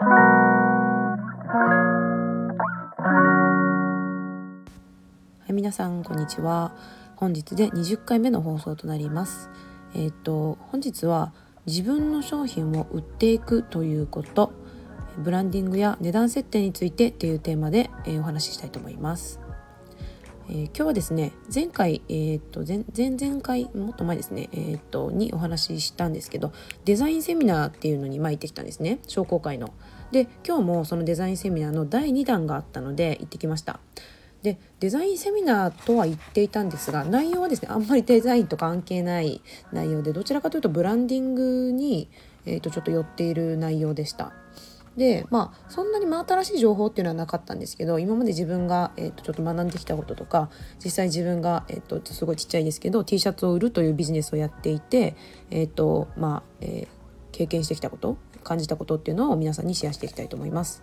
はい皆さんこんにちは。本日で20回目の放送となります。えっ、と本日は自分の商品を売っていくということブランディングや値段設定についてっていうテーマで、え、お話ししたいと思います。えー、今日はですね前回、えー、っと前々回もっと前ですね、えー、っとにお話ししたんですけどデザインセミナーっていうのに巻いてきたんですね商工会の。で今日もそのデザインセミナーの第2弾があったので行ってきました。でデザインセミナーとは言っていたんですが内容はですねあんまりデザインと関係ない内容でどちらかというとブランディングに、えー、とちょっと寄っている内容でした。でまあそんなに真新しい情報っていうのはなかったんですけど今まで自分が、えー、とちょっと学んできたこととか実際自分が、えー、とすごいちっちゃいですけど T シャツを売るというビジネスをやっていて、えーとまあえー、経験してきたこと感じたことっていうのを皆さんにシェアしていきたいと思います。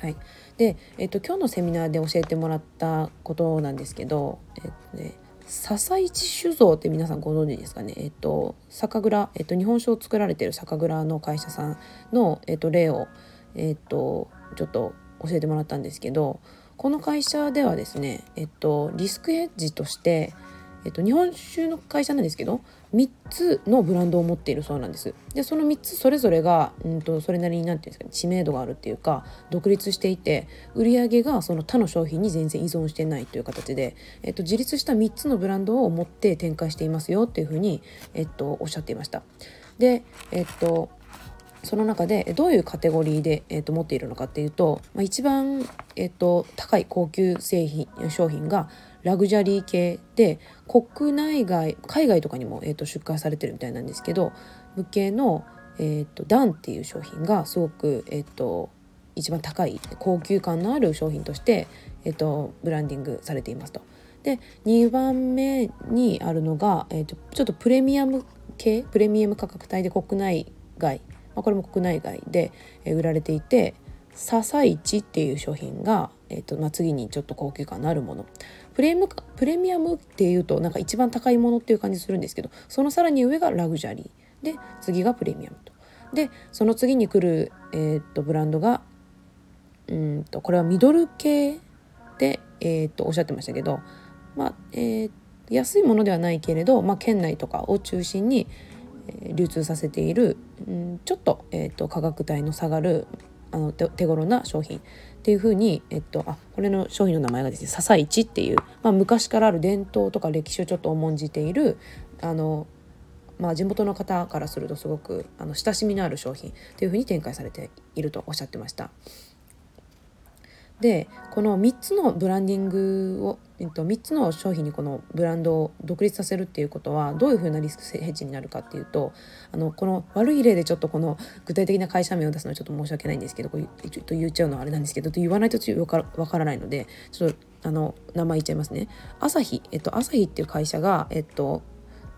はい、で、えーと、今日のセミナーで教えてもらったことなんですけど、えーとね、笹市酒造って皆さんご存知ですかね、えっと、酒蔵、えっと、日本酒を作られてる酒蔵の会社さんの、えっと、例を、えっと、ちょっと教えてもらったんですけどこの会社ではですね、えっと、リスクヘッジとして、えっと、日本酒の会社なんですけど3つのブランドを持っているそうなんです。でその3つそれぞれが、うんと、それなりに何て言うんですか、ね、知名度があるっていうか独立していて売り上げがその他の商品に全然依存してないという形で、えっと、自立した3つのブランドを持って展開していますよっていうふうに、えっと、おっしゃっていました。でえっとその中でどういうカテゴリーで、えー、と持っているのかっていうと、まあ、一番、えー、と高い高級製品商品がラグジュアリー系で国内外海外とかにも、えー、と出荷されてるみたいなんですけど向けの、えー、とダンっていう商品がすごく、えー、と一番高い高級感のある商品として、えー、とブランディングされていますと。で2番目にあるのが、えーと、ちょっとプレミアム系プレミアム価格帯で国内外まあ、これも国内外で売られていて笹市っていう商品が、えーとまあ、次にちょっと高級感のあるものプレムプレミアムっていうとなんか一番高いものっていう感じするんですけどそのさらに上がラグジュアリーで次がプレミアムと。でその次に来る、えーと、ブランドがうんとこれはミドル系で、えーと、おっしゃってましたけど、まあえー、安いものではないけれど、まあ、県内とかを中心に、流通させている、うん、ちょっと,、えーと、価格帯の下がるあの手頃な商品っていうふうに、えっと、あこれの商品の名前がですね笹市っていう、まあ、昔からある伝統とか歴史をちょっと重んじているあの、まあ、地元の方からするとすごくあの親しみのある商品というふうに展開されているとおっしゃってました。でこの3つのブランディングを、えっと、3つの商品にこのブランドを独立させるっていうことはどういうふうなリスクヘッジになるかっていうとあのこの悪い例でちょっとこの具体的な会社名を出すのはちょっと申し訳ないんですけどこれちょっと言っちゃうのはあれなんですけど言わないとわからからないのでちょっとあの名前言っちゃいますね。朝日、えっと、朝日っていう会社が、えっと、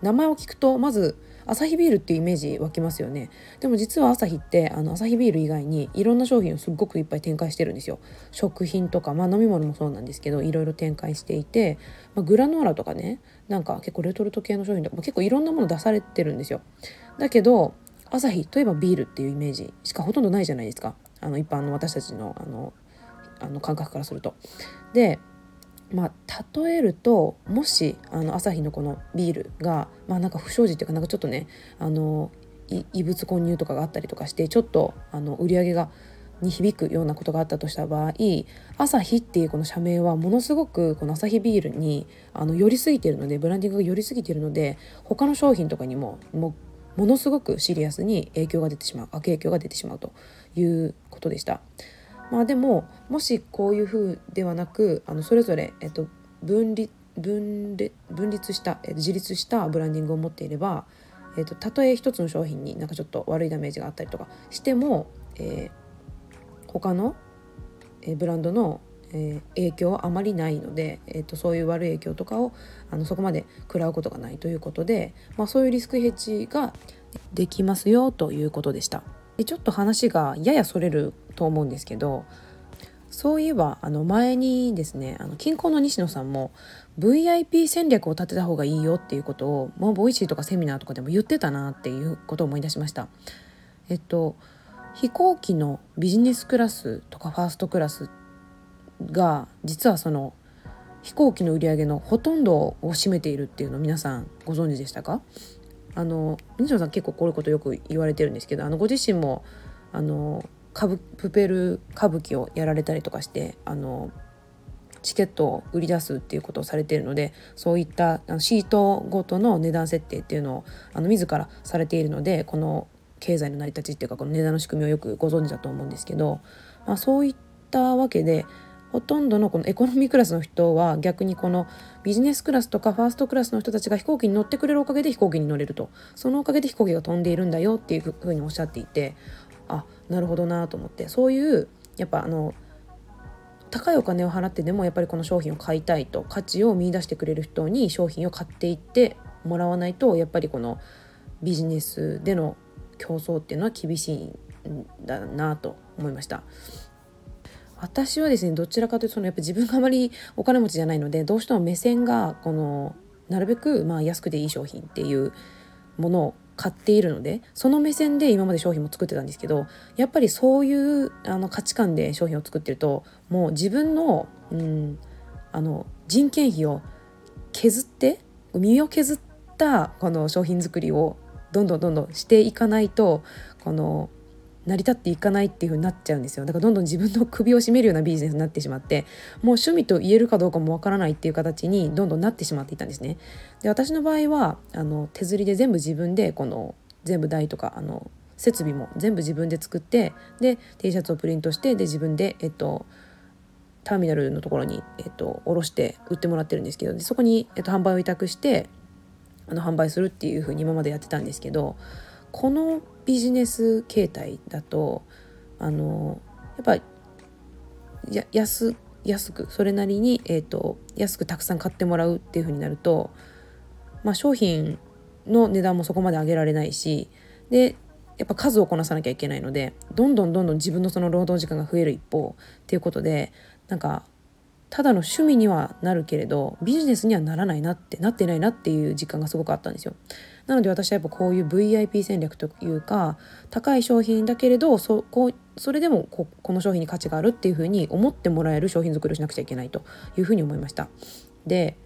名前を聞くとまずアサヒビールっていうイメージ湧きますよね。でも実はアサヒってあのアサヒビール以外にいろんな商品をすっごくいっぱい展開してるんですよ。食品とか、まあ、飲み物もそうなんですけどいろいろ展開していて、まあ、グラノーラとかねなんか結構レトルト系の商品とか結構いろんなもの出されてるんですよ。だけどアサヒといえばビールっていうイメージしかほとんどないじゃないですか。あの一般の私たちのあのあの感覚からすると。でまあ、例えるともしあの朝日のこのビールが、まあ、なんか不祥事っていうかなんかちょっとねあの異物混入とかがあったりとかしてちょっとあの売り上げがに響くようなことがあったとした場合朝日っていうこの社名はものすごくこの朝日ビールにあの寄りすぎているのでブランディングが寄りすぎているので他の商品とかにももものすごくシリアスに影響が出てしまう悪影響が出てしまうということでした。まあでももしこういうふうではなくあのそれぞれ、えっと、分離分分立した、えっと、自立したブランディングを持っていれば、えっと、たとえ一つの商品になんかちょっと悪いダメージがあったりとかしても、えー、他の、えー、ブランドの、えー、影響はあまりないので、えーと、そういう悪い影響とかをあのそこまで食らうことがないということで、まあ、そういうリスクヘッジができますよということでした。でちょっと話がややそれると思うんですけどそういえばあの前にですねあのキンコンの西野さんも VIP 戦略を立てた方がいいよっていうことをもう Voicy とかセミナーとかでも言ってたなっていうことを思い出しました。えっと飛行機のビジネスクラスとかファーストクラスが実はその飛行機の売り上げのほとんどを占めているっていうのを皆さんご存知でしたか？あの西野さん結構こういうことよく言われてるんですけどあのご自身もあのプペル歌舞伎をやられたりとかしてあのチケットを売り出すっていうことをされているのでそういったシートごとの値段設定っていうのをあの自らされているのでこの経済の成り立ちっていうかこの値段の仕組みをよくご存知だと思うんですけど、まあ、そういったわけでほとんどのこのエコノミークラスの人は逆にこのビジネスクラスとかファーストクラスの人たちが飛行機に乗ってくれるおかげで飛行機に乗れると。そのおかげで飛行機が飛んでいるんだよっていうふうにおっしゃっていてあなるほどなと思ってそういうやっぱあの高いお金を払ってでもやっぱりこの商品を買いたいと価値を見いだしてくれる人に商品を買っていってもらわないとやっぱりこのビジネスでの競争っていうのは厳しいんだなと思いました。私はですねどちらかというとそのやっぱ自分があまりお金持ちじゃないのでどうしても目線がこのなるべくまあ安くていい商品っていうものを買っているのでその目線で今まで商品も作ってたんですけどやっぱりそういうあの価値観で商品を作ってるともう自分の,、うん、あの人件費を削って身を削ったこの商品作りをどんどんどんどんしていかないとこの成り立っていかないっていう風になっちゃうんですよ。だからどんどん自分の首を絞めるようなビジネスになってしまってもう趣味と言えるかどうかもわからないっていう形にどんどんなってしまっていたんですね。で私の場合はあの手刷りで全部自分でこの全部台とかあの設備も全部自分で作ってで T シャツをプリントしてで自分でえっとターミナルのところに、えっと、下ろして売ってもらってるんですけどでそこに、えっと、販売を委託してあの販売するっていう風に今までやってたんですけどこのビジネス形態だとあのやっぱや安安くそれなりに、えーと、安くたくさん買ってもらうっていう風になると、まあ、商品の値段もそこまで上げられないしでやっぱ数をこなさなきゃいけないのでどんどんどんどん自分のその労働時間が増える一方っていうことでなんかただの趣味にはなるけれどビジネスにはならないなってなってないなっていう実感がすごくあったんですよ。なので私はやっぱこういう VIP 戦略というか高い商品だけれどそこそれでもここの商品に価値があるっていうふうに思ってもらえる商品作りをしなくちゃいけないというふうに思いました。で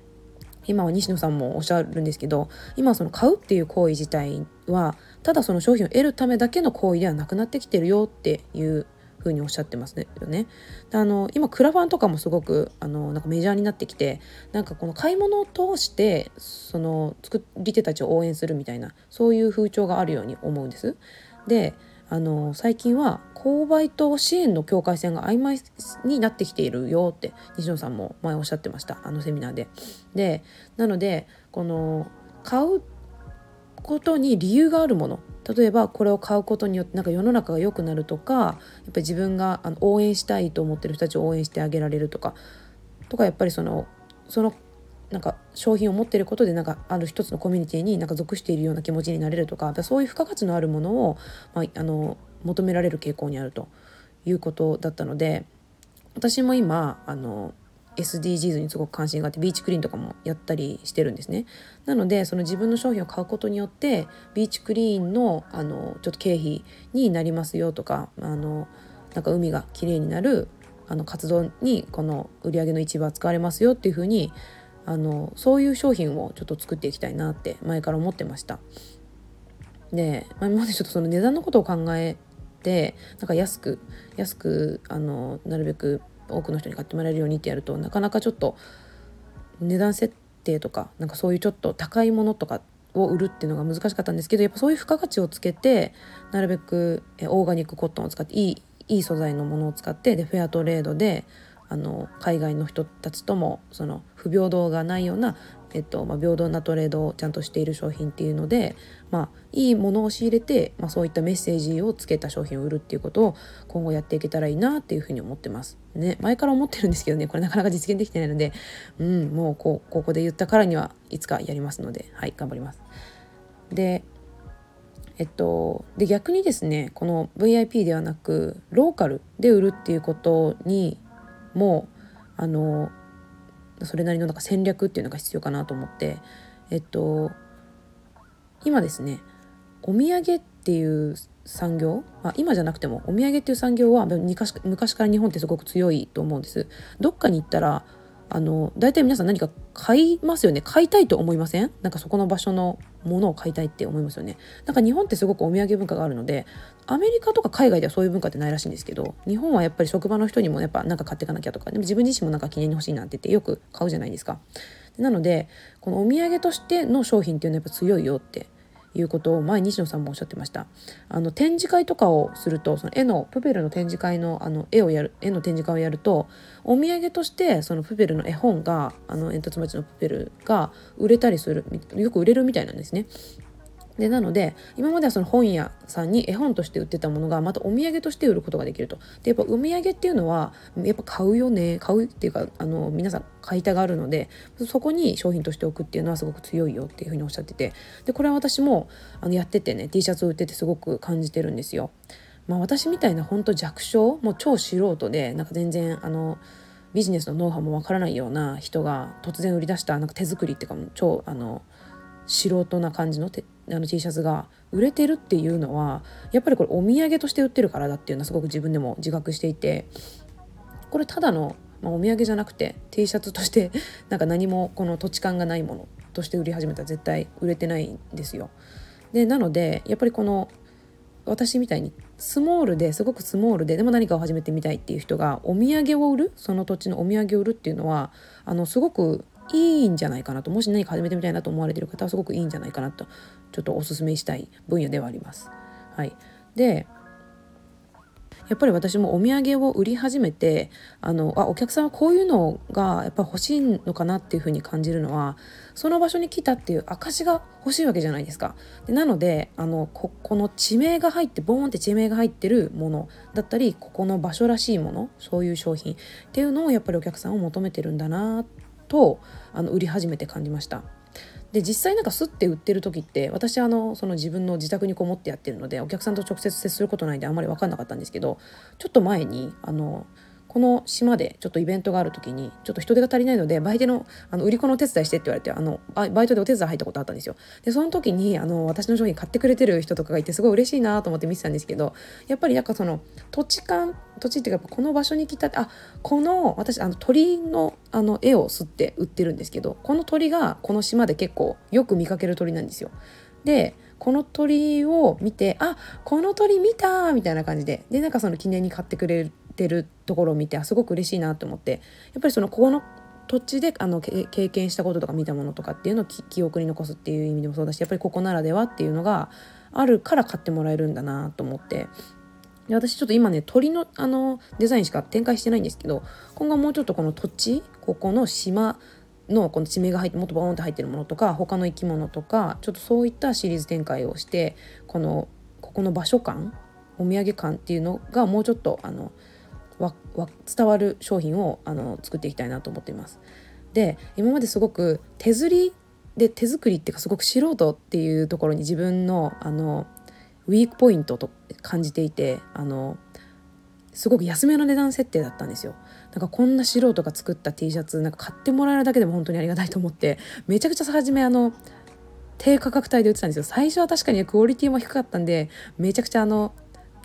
今は西野さんもおっしゃるんですけど今その買うっていう行為自体はただその商品を得るためだけの行為ではなくなってきてるよっていうふうにおっしゃってますねよね。あの今クラファンとかもすごくあのなんかメジャーになってきてなんかこの買い物を通してその作り手たちを応援するみたいなそういう風潮があるように思うんです。であの最近は購買と支援の境界線が曖昧になってきているよって西野さんも前おっしゃってましたあのセミナーで。でなのでこの買うことに理由があるもの。例えばこれを買うことによってなんか世の中が良くなるとかやっぱり自分が応援したいと思ってる人たちを応援してあげられるとかとかやっぱりそのそのなんか商品を持ってることでなんかある一つのコミュニティになんか属しているような気持ちになれるとかそういう付加価値のあるものを、まあ、あの求められる傾向にあるということだったので私も今あの SDGs にすごく関心があってビーチクリーンとかもやったりしてるんですね。なのでその自分の商品を買うことによってビーチクリーンのあのちょっと経費になりますよとかあのなんか海がきれいになるあの活動にこの売り上げの一部は使われますよっていうふうにあのそういう商品をちょっと作っていきたいなって前から思ってました。で、まあ、今までちょっとその値段のことを考えてなんか安く安くあのなるべく多くの人に買ってもらえるようにってやるとなかなかちょっと値段設定とかなんかそういうちょっと高いものとかを売るっていうのが難しかったんですけどやっぱそういう付加価値をつけてなるべくオーガニックコットンを使っていいいい素材のものを使ってでフェアトレードであの海外の人たちともその不平等がないようなえっとまあ、平等なトレードをちゃんとしている商品っていうので、まあ、いいものを仕入れて、まあ、そういったメッセージをつけた商品を売るっていうことを今後やっていけたらいいなっていうふうに思ってます。ね、前から思ってるんですけどねこれなかなか実現できてないので、うん、もうこうここで言ったからにはいつかやりますのではい頑張ります。でえっと、で逆にですねこの VIP ではなくローカルで売るっていうことにもあのそれなりのなんか戦略っていうのが必要かなと思って。えっと今ですねお土産っていう産業、まあ、今じゃなくてもお土産っていう産業は昔昔から日本ってすごく強いと思うんです。どっかに行ったらあの大体皆さん何か買いますよね？買いたいと思いません？なんかそこの場所のものを買いたいって思いますよね。なんか日本ってすごくお土産文化があるのでアメリカとか海外ではそういう文化ってないらしいんですけど日本はやっぱり職場の人にもやっぱ何か買っていかなきゃとかでも自分自身もなんか記念に欲しいなって言ってよく買うじゃないですか。なのでこのお土産としての商品っていうのはやっぱ強いよっていうことを前西野さんもおっしゃってました。あの展示会とかをするとその絵のプペルの展示会のあの絵をやる絵の展示会をやるとお土産としてそのプペルの絵本があの煙突町のプペルが売れたりするよく売れるみたいなんですね。でなので今まではその本屋さんに絵本として売ってたものがまたお土産として売ることができると。でやっぱお土産っていうのはやっぱ買うよね。買うっていうかあの皆さん買いたがるのでそこに商品として置くっていうのはすごく強いよっていうふうにおっしゃってて。でこれは私もあのやっててね T シャツを売っててすごく感じてるんですよ。まあ、私みたいな本当弱小もう超素人でなんか全然あのビジネスのノウハウもわからないような人が突然売り出したなんか手作りっていうか超あの素人な感じのてあの T シャツが売れてるっていうのはやっぱりこれお土産として売ってるからだっていうのはすごく自分でも自覚していてこれただの、まあ、お土産じゃなくて T シャツとして なんか何もこの土地感がないものとして売り始めたら絶対売れてないんですよ。でなのでやっぱりこの私みたいにスモールですごくスモールででも何かを始めてみたいっていう人がお土産を売るその土地のお土産を売るっていうのはあのすごくいいんじゃないかなともし何か始めてみたいなと思われてる方はすごくいいんじゃないかなとちょっとおすすめしたい分野ではあります。はい、でやっぱり私もお土産を売り始めてあのあお客さんはこういうのがやっぱ欲しいのかなっていうふうに感じるのはその場所に来たっていう証が欲しいわけじゃないですか。でなのであのここの地名が入ってボーンって地名が入ってるものだったりここの場所らしいものそういう商品っていうのをやっぱりお客さんを求めてるんだなっとあの売り始めて感じました。で実際なんかすって売ってる時って私あのその自分の自宅にこもってやってるのでお客さんと直接接することないんであんまり分かんなかったんですけどちょっと前にあのこの島でちょっとイベントがある時にちょっと人手が足りないのでバイトのあの売り子のお手伝いしてって言われてあのバイトでお手伝い入ったことあったんですよ。でその時にあの私の商品買ってくれてる人とかがいてすごい嬉しいなと思って見てたんですけどやっぱりなんかその土地感土地っていうかこの場所に来たあこの私あの鳥のあの絵を吸って売ってるんですけどこの鳥がこの島で結構よく見かける鳥なんですよ。でこの鳥を見てあこの鳥見たみたいな感じででなんかその記念に買ってくれてるところを見てあすごく嬉しいなと思ってやっぱりそのここの土地であの経験したこととか見たものとかっていうのを記憶に残すっていう意味でもそうだしやっぱりここならではっていうのがあるから買ってもらえるんだなと思って。で私ちょっと今ね鳥のあのデザインしか展開してないんですけど今後もうちょっとこの土地ここの島のこの地名が入ってもっとボーンって入ってるものとか他の生き物とかちょっとそういったシリーズ展開をしてこのここの場所感お土産感っていうのがもうちょっとあのわわ伝わる商品をあの作っていきたいなと思っています。で今まですごく手刷りで手作りっていうかすごく素人っていうところに自分のあのウィークポイントと感じていてあのすごく安めの値段設定だったんですよ。なんかこんな素人が作った T シャツなんか買ってもらえるだけでも本当にありがたいと思ってめちゃくちゃ初めあの低価格帯で売ってたんですよ最初は確かにクオリティも低かったんでめちゃくちゃあの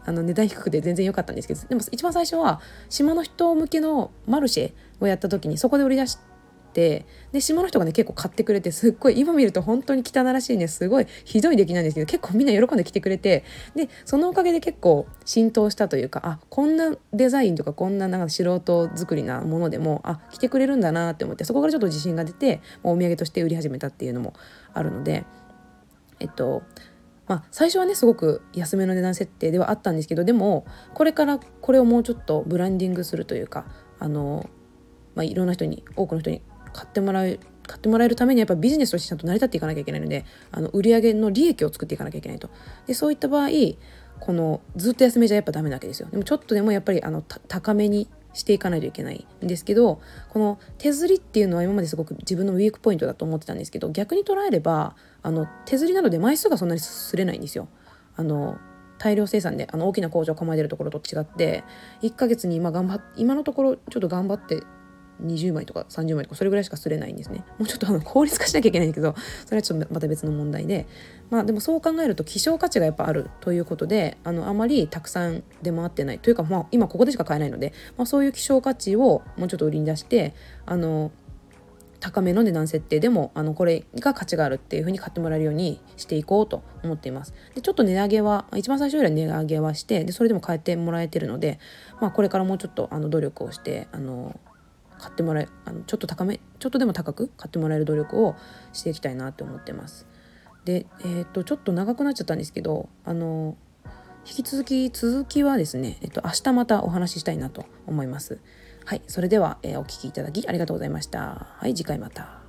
あの値段低くて全然良かったんですけどでも一番最初は島の人向けのマルシェをやった時にそこで売り出してで島の人がね結構買ってくれてすっごい今見ると本当に汚らしいねすごいひどい出来なんですけど結構みんな喜んで来てくれてでそのおかげで結構浸透したというかあこんなデザインとかこんななんか素人作りなものでもあ来てくれるんだなって思ってそこからちょっと自信が出てお土産として売り始めたっていうのもあるのでえっとまあ、最初はねすごく安めの値段設定ではあったんですけどでもこれからこれをもうちょっとブランディングするというかあの、まあ、いろんな人に多くの人に買ってもらう買ってもらえるためにやっぱビジネスとしてちゃんと成り立っていかなきゃいけないのであの売上の利益を作っていかなきゃいけないと。でそういった場合このずっと安めじゃやっぱダメなわけですよ。でもちょっとでもやっぱりあの高めにしていかないといけないんですけどこの手刷りっていうのは今まですごく自分のウィークポイントだと思ってたんですけど逆に捉えればあの手刷りなので枚数がそんなにすれないんですよ。あの大量生産であの大きな工場を構えてるところと違って1ヶ月に今頑張っ今のところちょっと頑張って20枚とか30枚とかそれぐらいしか刷れないんですね。もうちょっとあの効率化しなきゃいけないんだけどそれはちょっとまた別の問題で。まあでもそう考えると希少価値がやっぱあるということであのあまりたくさん出回ってない。というか、まあ、今ここでしか買えないので、まあ、そういう希少価値をもうちょっと売りに出してあの高めの値段設定でもあのこれが価値があるっていう風に買ってもらえるようにしていこうと思っています。でちょっと値上げは一番最初よりは値上げはしてでそれでも変えてもらえてるので、まあ、これからもうちょっとあの努力をしてあの買ってもらえあのちょっと高めちょっとでも高く買ってもらえる努力をしていきたいなって思ってます。でえー、っとちょっと長くなっちゃったんですけどあの引き続き続きはですね、えっと、明日またお話ししたいなと思います。はい、それでは、えー、お聴きいただきありがとうございました。はい、次回また。